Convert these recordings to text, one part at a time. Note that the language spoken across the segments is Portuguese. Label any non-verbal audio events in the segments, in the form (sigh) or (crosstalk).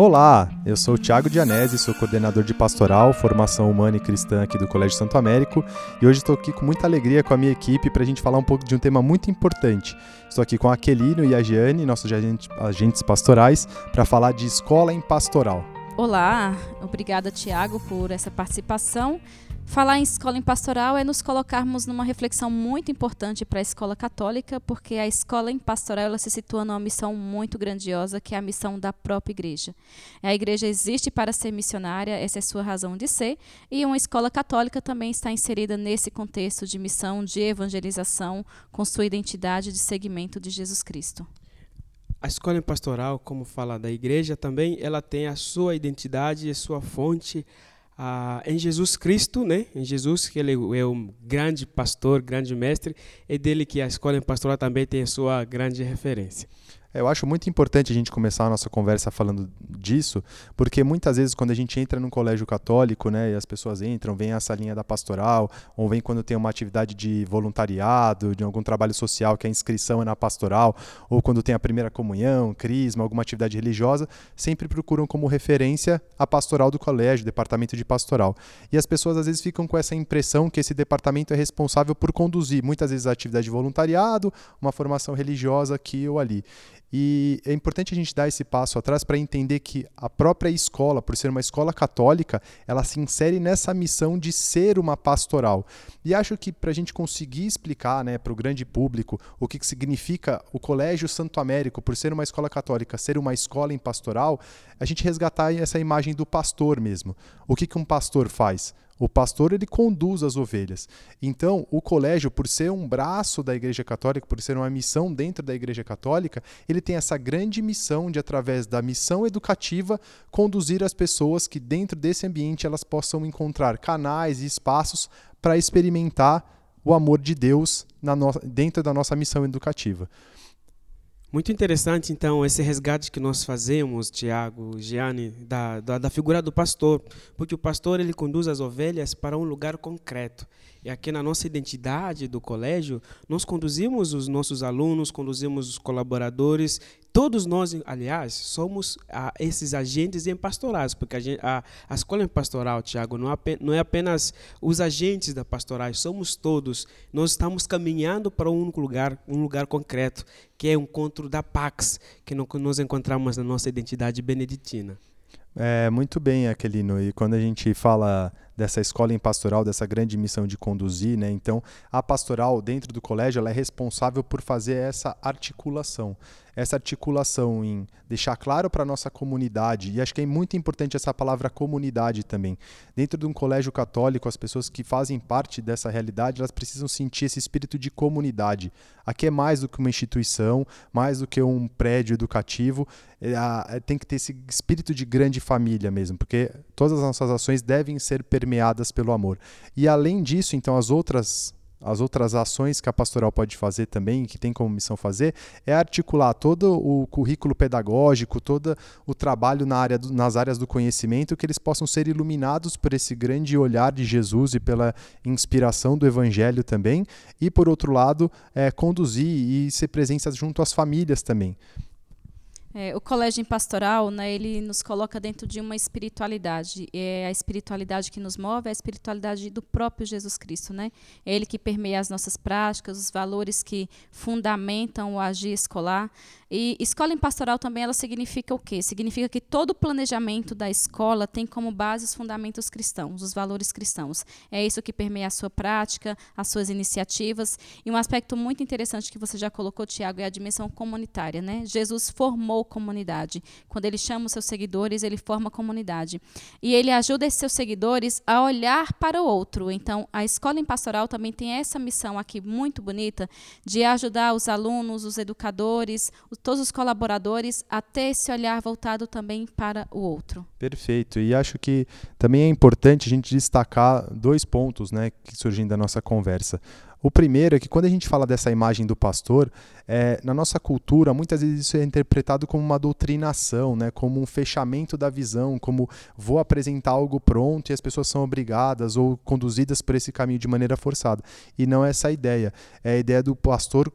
Olá, eu sou o Thiago Dianese, sou coordenador de pastoral, formação humana e cristã aqui do Colégio Santo Américo e hoje estou aqui com muita alegria com a minha equipe para a gente falar um pouco de um tema muito importante. Estou aqui com a Aquelino e a Giane, nossos agentes pastorais, para falar de escola em pastoral. Olá, obrigada Tiago por essa participação. Falar em escola em pastoral é nos colocarmos numa reflexão muito importante para a escola católica, porque a escola em pastoral ela se situa numa missão muito grandiosa, que é a missão da própria igreja. A igreja existe para ser missionária, essa é sua razão de ser, e uma escola católica também está inserida nesse contexto de missão de evangelização, com sua identidade de segmento de Jesus Cristo. A escola em pastoral, como fala da igreja, também ela tem a sua identidade e sua fonte ah, em Jesus Cristo, né? Em Jesus, que ele é um grande pastor, grande mestre, é dele que a escola pastoral também tem a sua grande referência. Eu acho muito importante a gente começar a nossa conversa falando disso, porque muitas vezes quando a gente entra num colégio católico, né, e as pessoas entram, vem essa linha da pastoral, ou vem quando tem uma atividade de voluntariado, de algum trabalho social, que a inscrição é na pastoral, ou quando tem a primeira comunhão, crisma, alguma atividade religiosa, sempre procuram como referência a pastoral do colégio, departamento de pastoral. E as pessoas às vezes ficam com essa impressão que esse departamento é responsável por conduzir muitas vezes a atividade de voluntariado, uma formação religiosa aqui ou ali. E é importante a gente dar esse passo atrás para entender que a própria escola, por ser uma escola católica, ela se insere nessa missão de ser uma pastoral. E acho que para a gente conseguir explicar né, para o grande público o que, que significa o Colégio Santo Américo, por ser uma escola católica, ser uma escola em pastoral, a gente resgatar essa imagem do pastor mesmo. O que, que um pastor faz? O pastor ele conduz as ovelhas. Então, o colégio, por ser um braço da Igreja Católica, por ser uma missão dentro da Igreja Católica, ele tem essa grande missão de, através da missão educativa, conduzir as pessoas que, dentro desse ambiente, elas possam encontrar canais e espaços para experimentar o amor de Deus no... dentro da nossa missão educativa. Muito interessante, então, esse resgate que nós fazemos, Tiago, Gianni, da, da, da, figura do pastor, porque o pastor ele conduz as ovelhas para um lugar concreto. E aqui na nossa identidade do colégio, nós conduzimos os nossos alunos, conduzimos os colaboradores, todos nós, aliás, somos ah, esses agentes em pastorais, porque a, gente, a, a escola em pastoral, Tiago, não, é não é apenas os agentes da pastorais, somos todos. Nós estamos caminhando para um lugar, um lugar concreto, que é o encontro da Pax, que nós encontramos na nossa identidade beneditina. É, muito bem, Aquelino. E quando a gente fala dessa escola em pastoral, dessa grande missão de conduzir, né? Então, a pastoral dentro do colégio ela é responsável por fazer essa articulação essa articulação em deixar claro para a nossa comunidade, e acho que é muito importante essa palavra comunidade também. Dentro de um colégio católico, as pessoas que fazem parte dessa realidade, elas precisam sentir esse espírito de comunidade. Aqui é mais do que uma instituição, mais do que um prédio educativo, é, é, tem que ter esse espírito de grande família mesmo, porque todas as nossas ações devem ser permeadas pelo amor. E além disso, então, as outras as outras ações que a pastoral pode fazer também, que tem como missão fazer, é articular todo o currículo pedagógico, todo o trabalho na área do, nas áreas do conhecimento, que eles possam ser iluminados por esse grande olhar de Jesus e pela inspiração do Evangelho também, e por outro lado, é, conduzir e ser presença junto às famílias também. É, o colégio pastoral, né, ele nos coloca dentro de uma espiritualidade. É a espiritualidade que nos move, é a espiritualidade do próprio Jesus Cristo, né? É ele que permeia as nossas práticas, os valores que fundamentam o agir escolar. E escola em pastoral também ela significa o quê? Significa que todo o planejamento da escola tem como base os fundamentos cristãos, os valores cristãos. É isso que permeia a sua prática, as suas iniciativas. E um aspecto muito interessante que você já colocou, Tiago, é a dimensão comunitária, né? Jesus formou comunidade. Quando ele chama os seus seguidores, ele forma comunidade. E ele ajuda esses seus seguidores a olhar para o outro. Então, a escola em pastoral também tem essa missão aqui muito bonita de ajudar os alunos, os educadores, todos os colaboradores a ter esse olhar voltado também para o outro. Perfeito. E acho que também é importante a gente destacar dois pontos né, que surgem da nossa conversa. O primeiro é que quando a gente fala dessa imagem do pastor, é, na nossa cultura, muitas vezes isso é interpretado como uma doutrinação, né, como um fechamento da visão, como vou apresentar algo pronto e as pessoas são obrigadas ou conduzidas por esse caminho de maneira forçada. E não é essa a ideia. É a ideia do pastor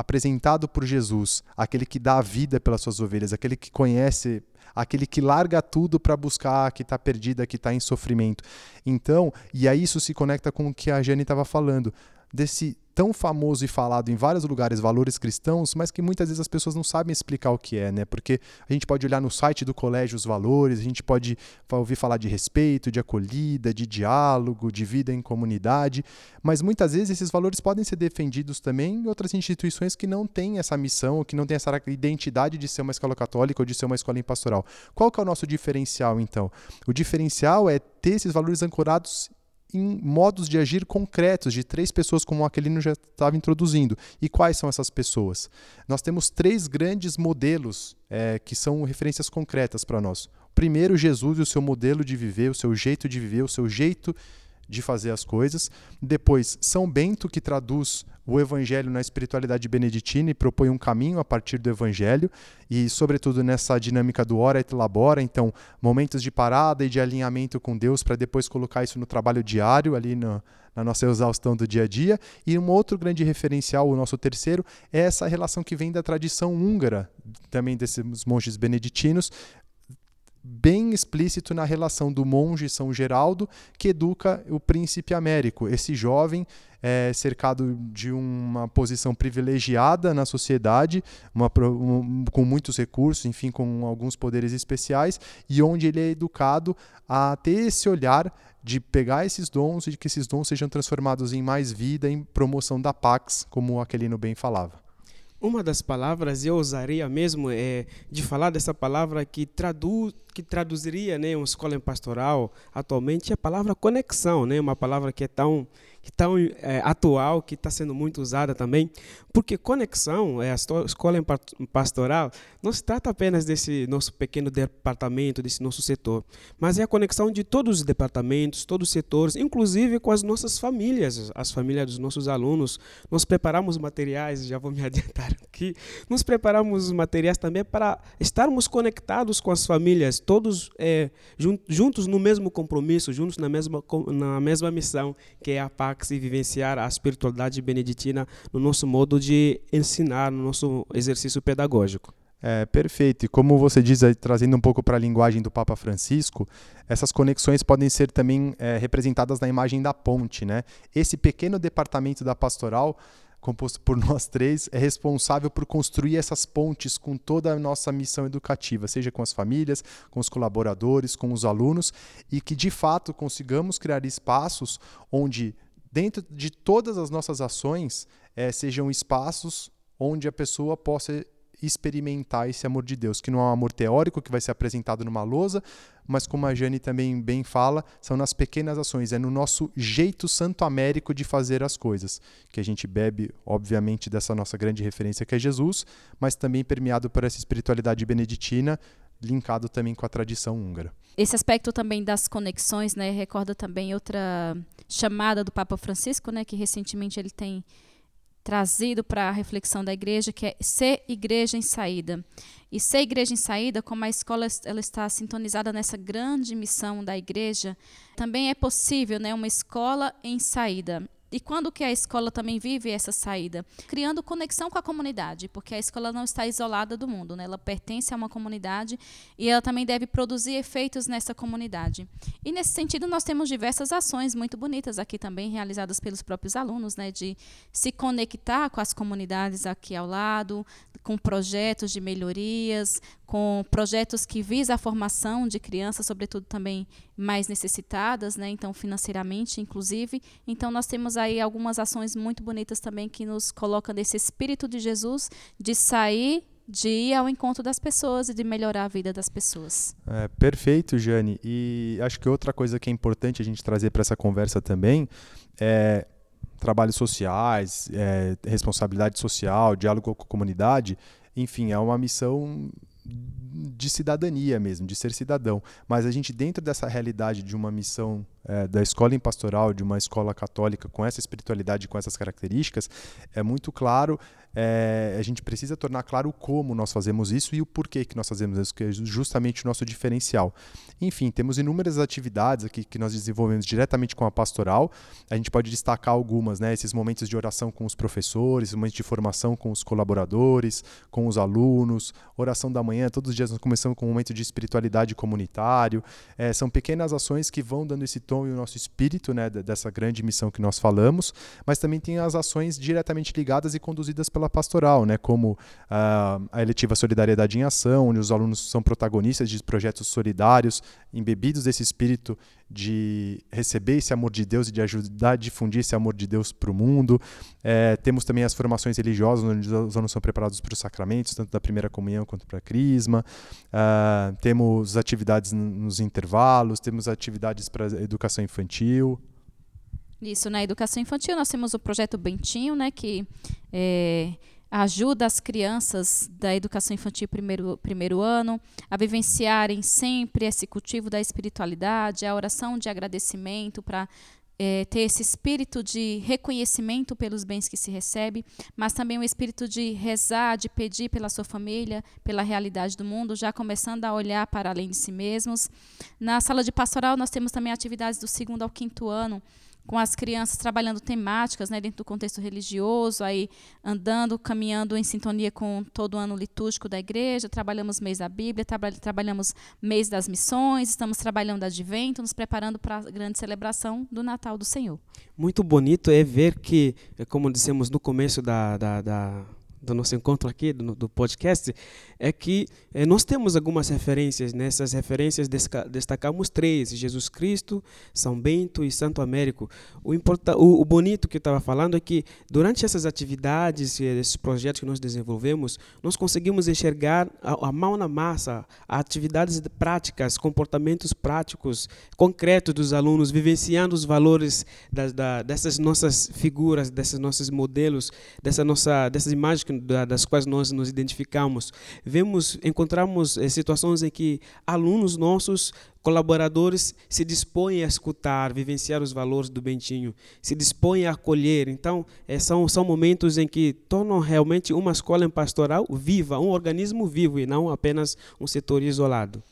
apresentado por Jesus, aquele que dá a vida pelas suas ovelhas, aquele que conhece, aquele que larga tudo para buscar, que está perdida, que está em sofrimento. Então, e aí isso se conecta com o que a Jane estava falando desse tão famoso e falado em vários lugares valores cristãos, mas que muitas vezes as pessoas não sabem explicar o que é, né? Porque a gente pode olhar no site do colégio os valores, a gente pode ouvir falar de respeito, de acolhida, de diálogo, de vida em comunidade, mas muitas vezes esses valores podem ser defendidos também em outras instituições que não têm essa missão, que não têm essa identidade de ser uma escola católica ou de ser uma escola em pastoral. Qual que é o nosso diferencial então? O diferencial é ter esses valores ancorados em modos de agir concretos de três pessoas, como o Aquilino já estava introduzindo. E quais são essas pessoas? Nós temos três grandes modelos é, que são referências concretas para nós. Primeiro, Jesus e o seu modelo de viver, o seu jeito de viver, o seu jeito de fazer as coisas. Depois, São Bento, que traduz o evangelho na espiritualidade beneditina e propõe um caminho a partir do evangelho e sobretudo nessa dinâmica do ora et labora, então momentos de parada e de alinhamento com Deus para depois colocar isso no trabalho diário ali no, na nossa exaustão do dia a dia. E um outro grande referencial, o nosso terceiro, é essa relação que vem da tradição húngara, também desses monges beneditinos, bem explícito na relação do monge São Geraldo que educa o príncipe Américo, esse jovem é, cercado de uma posição privilegiada na sociedade, uma, um, com muitos recursos, enfim, com alguns poderes especiais, e onde ele é educado a ter esse olhar de pegar esses dons e de que esses dons sejam transformados em mais vida, em promoção da Pax, como o Aquilino bem falava. Uma das palavras, eu usaria mesmo é, de falar dessa palavra que, tradu, que traduziria né, uma escola em pastoral atualmente, é a palavra conexão, né, uma palavra que é tão que tão é, atual, que está sendo muito usada também, porque conexão, é a escola pastoral, não se trata apenas desse nosso pequeno departamento, desse nosso setor, mas é a conexão de todos os departamentos, todos os setores, inclusive com as nossas famílias, as famílias dos nossos alunos. Nós preparamos materiais, já vou me (laughs) adiantar aqui, nós preparamos materiais também para estarmos conectados com as famílias, todos é, juntos no mesmo compromisso, juntos na mesma, na mesma missão, que é a paz e vivenciar a espiritualidade beneditina no nosso modo de ensinar, no nosso exercício pedagógico. É, perfeito. E como você diz, trazendo um pouco para a linguagem do Papa Francisco, essas conexões podem ser também é, representadas na imagem da ponte. Né? Esse pequeno departamento da pastoral composto por (laughs) nós três, é responsável por construir essas pontes com toda a nossa missão educativa, seja com as famílias, com os colaboradores, com os alunos, e que de fato consigamos criar espaços onde dentro de todas as nossas ações, é, sejam espaços onde a pessoa possa experimentar esse amor de Deus, que não é um amor teórico que vai ser apresentado numa lousa, mas como a Jane também bem fala, são nas pequenas ações, é no nosso jeito santo américo de fazer as coisas, que a gente bebe, obviamente, dessa nossa grande referência que é Jesus, mas também permeado por essa espiritualidade beneditina, linkado também com a tradição húngara. Esse aspecto também das conexões, né, recorda também outra chamada do Papa Francisco, né, que recentemente ele tem trazido para a reflexão da igreja, que é ser igreja em saída. E ser igreja em saída, como a escola ela está sintonizada nessa grande missão da igreja, também é possível, né, uma escola em saída. E quando que a escola também vive essa saída? Criando conexão com a comunidade, porque a escola não está isolada do mundo, né? ela pertence a uma comunidade e ela também deve produzir efeitos nessa comunidade. E nesse sentido, nós temos diversas ações muito bonitas aqui também, realizadas pelos próprios alunos, né? de se conectar com as comunidades aqui ao lado, com projetos de melhorias, com projetos que visam a formação de crianças, sobretudo também mais necessitadas, né? então financeiramente, inclusive. Então nós temos aí algumas ações muito bonitas também que nos colocam nesse espírito de Jesus de sair de ir ao encontro das pessoas e de melhorar a vida das pessoas. É, perfeito, Jane. E acho que outra coisa que é importante a gente trazer para essa conversa também é trabalhos sociais, é, responsabilidade social, diálogo com a comunidade enfim, é uma missão de cidadania mesmo, de ser cidadão. Mas a gente, dentro dessa realidade de uma missão é, da escola em pastoral, de uma escola católica com essa espiritualidade, com essas características, é muito claro é, a gente precisa tornar claro como nós fazemos isso e o porquê que nós fazemos isso, que é justamente o nosso diferencial. Enfim, temos inúmeras atividades aqui que nós desenvolvemos diretamente com a pastoral. A gente pode destacar algumas, né? Esses momentos de oração com os professores, momentos de formação com os colaboradores, com os alunos, oração da manhã. Todos os dias nós começamos com um momento de espiritualidade comunitário. É, são pequenas ações que vão dando esse tom e o nosso espírito, né? Dessa grande missão que nós falamos, mas também tem as ações diretamente ligadas e conduzidas pela pela pastoral, né, como uh, a eletiva Solidariedade em Ação, onde os alunos são protagonistas de projetos solidários, embebidos desse espírito de receber esse amor de Deus e de ajudar a difundir esse amor de Deus para o mundo. É, temos também as formações religiosas, onde os alunos são preparados para os sacramentos, tanto da primeira comunhão quanto para a crisma. Uh, temos atividades nos intervalos, temos atividades para educação infantil. Isso, na educação infantil nós temos o projeto Bentinho, né, que é, ajuda as crianças da educação infantil primeiro, primeiro ano a vivenciarem sempre esse cultivo da espiritualidade, a oração de agradecimento para é, ter esse espírito de reconhecimento pelos bens que se recebe, mas também o espírito de rezar, de pedir pela sua família, pela realidade do mundo, já começando a olhar para além de si mesmos. Na sala de pastoral, nós temos também atividades do segundo ao quinto ano, com as crianças trabalhando temáticas né, dentro do contexto religioso, aí andando, caminhando em sintonia com todo o ano litúrgico da igreja, trabalhamos mês da Bíblia, tra trabalhamos mês das missões, estamos trabalhando advento, nos preparando para a grande celebração do Natal do Senhor. Muito bonito é ver que, como dissemos no começo da, da, da do nosso encontro aqui, do, do podcast, é que é, nós temos algumas referências. Nessas referências destacamos três: Jesus Cristo, São Bento e Santo Américo. O, importa, o, o bonito que eu estava falando é que durante essas atividades, esses projetos que nós desenvolvemos, nós conseguimos enxergar a, a mão na massa, atividades práticas, comportamentos práticos, concretos dos alunos, vivenciando os valores das, da, dessas nossas figuras, desses nossos modelos, dessa nossa, dessas imagens das quais nós nos identificamos. Vemos, encontramos eh, situações em que alunos nossos, colaboradores, se dispõem a escutar, vivenciar os valores do Bentinho, se dispõem a acolher. Então, eh, são, são momentos em que tornam realmente uma escola pastoral viva, um organismo vivo e não apenas um setor isolado.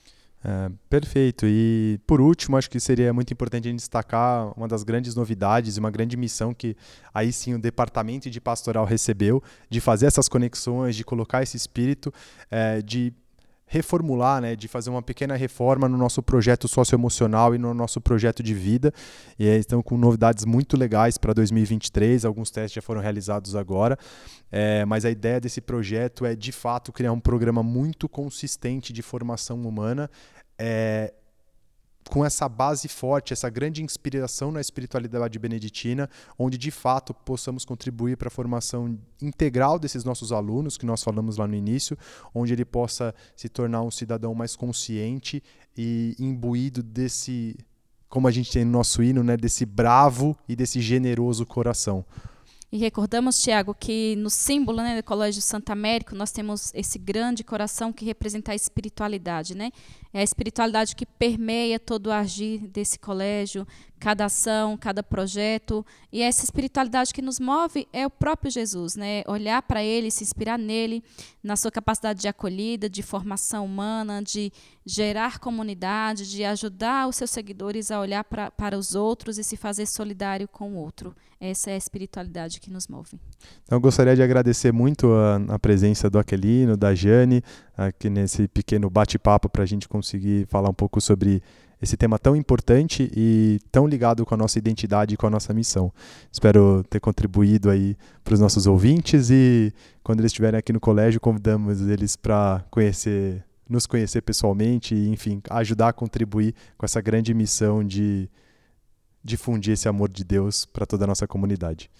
É, perfeito. E por último, acho que seria muito importante a gente destacar uma das grandes novidades, uma grande missão que aí sim o departamento de pastoral recebeu, de fazer essas conexões, de colocar esse espírito, é, de reformular, né, de fazer uma pequena reforma no nosso projeto socioemocional e no nosso projeto de vida. E aí estão com novidades muito legais para 2023, alguns testes já foram realizados agora. É, mas a ideia desse projeto é, de fato, criar um programa muito consistente de formação humana. É, com essa base forte, essa grande inspiração na espiritualidade beneditina, onde de fato possamos contribuir para a formação integral desses nossos alunos, que nós falamos lá no início, onde ele possa se tornar um cidadão mais consciente e imbuído desse, como a gente tem no nosso hino, né, desse bravo e desse generoso coração. E recordamos, Tiago, que no símbolo né, do Colégio Santo Américo nós temos esse grande coração que representa a espiritualidade. Né? É a espiritualidade que permeia todo o agir desse colégio, cada ação, cada projeto. E essa espiritualidade que nos move é o próprio Jesus, né? Olhar para ele, se inspirar nele, na sua capacidade de acolhida, de formação humana, de gerar comunidade, de ajudar os seus seguidores a olhar pra, para os outros e se fazer solidário com o outro. Essa é a espiritualidade que nos move. Então, eu gostaria de agradecer muito a, a presença do Aquelino, da Jane, aqui nesse pequeno bate-papo para a gente conseguir falar um pouco sobre esse tema tão importante e tão ligado com a nossa identidade e com a nossa missão. Espero ter contribuído aí para os nossos ouvintes e quando eles estiverem aqui no colégio, convidamos eles para conhecer, nos conhecer pessoalmente e, enfim, ajudar a contribuir com essa grande missão de difundir esse amor de Deus para toda a nossa comunidade.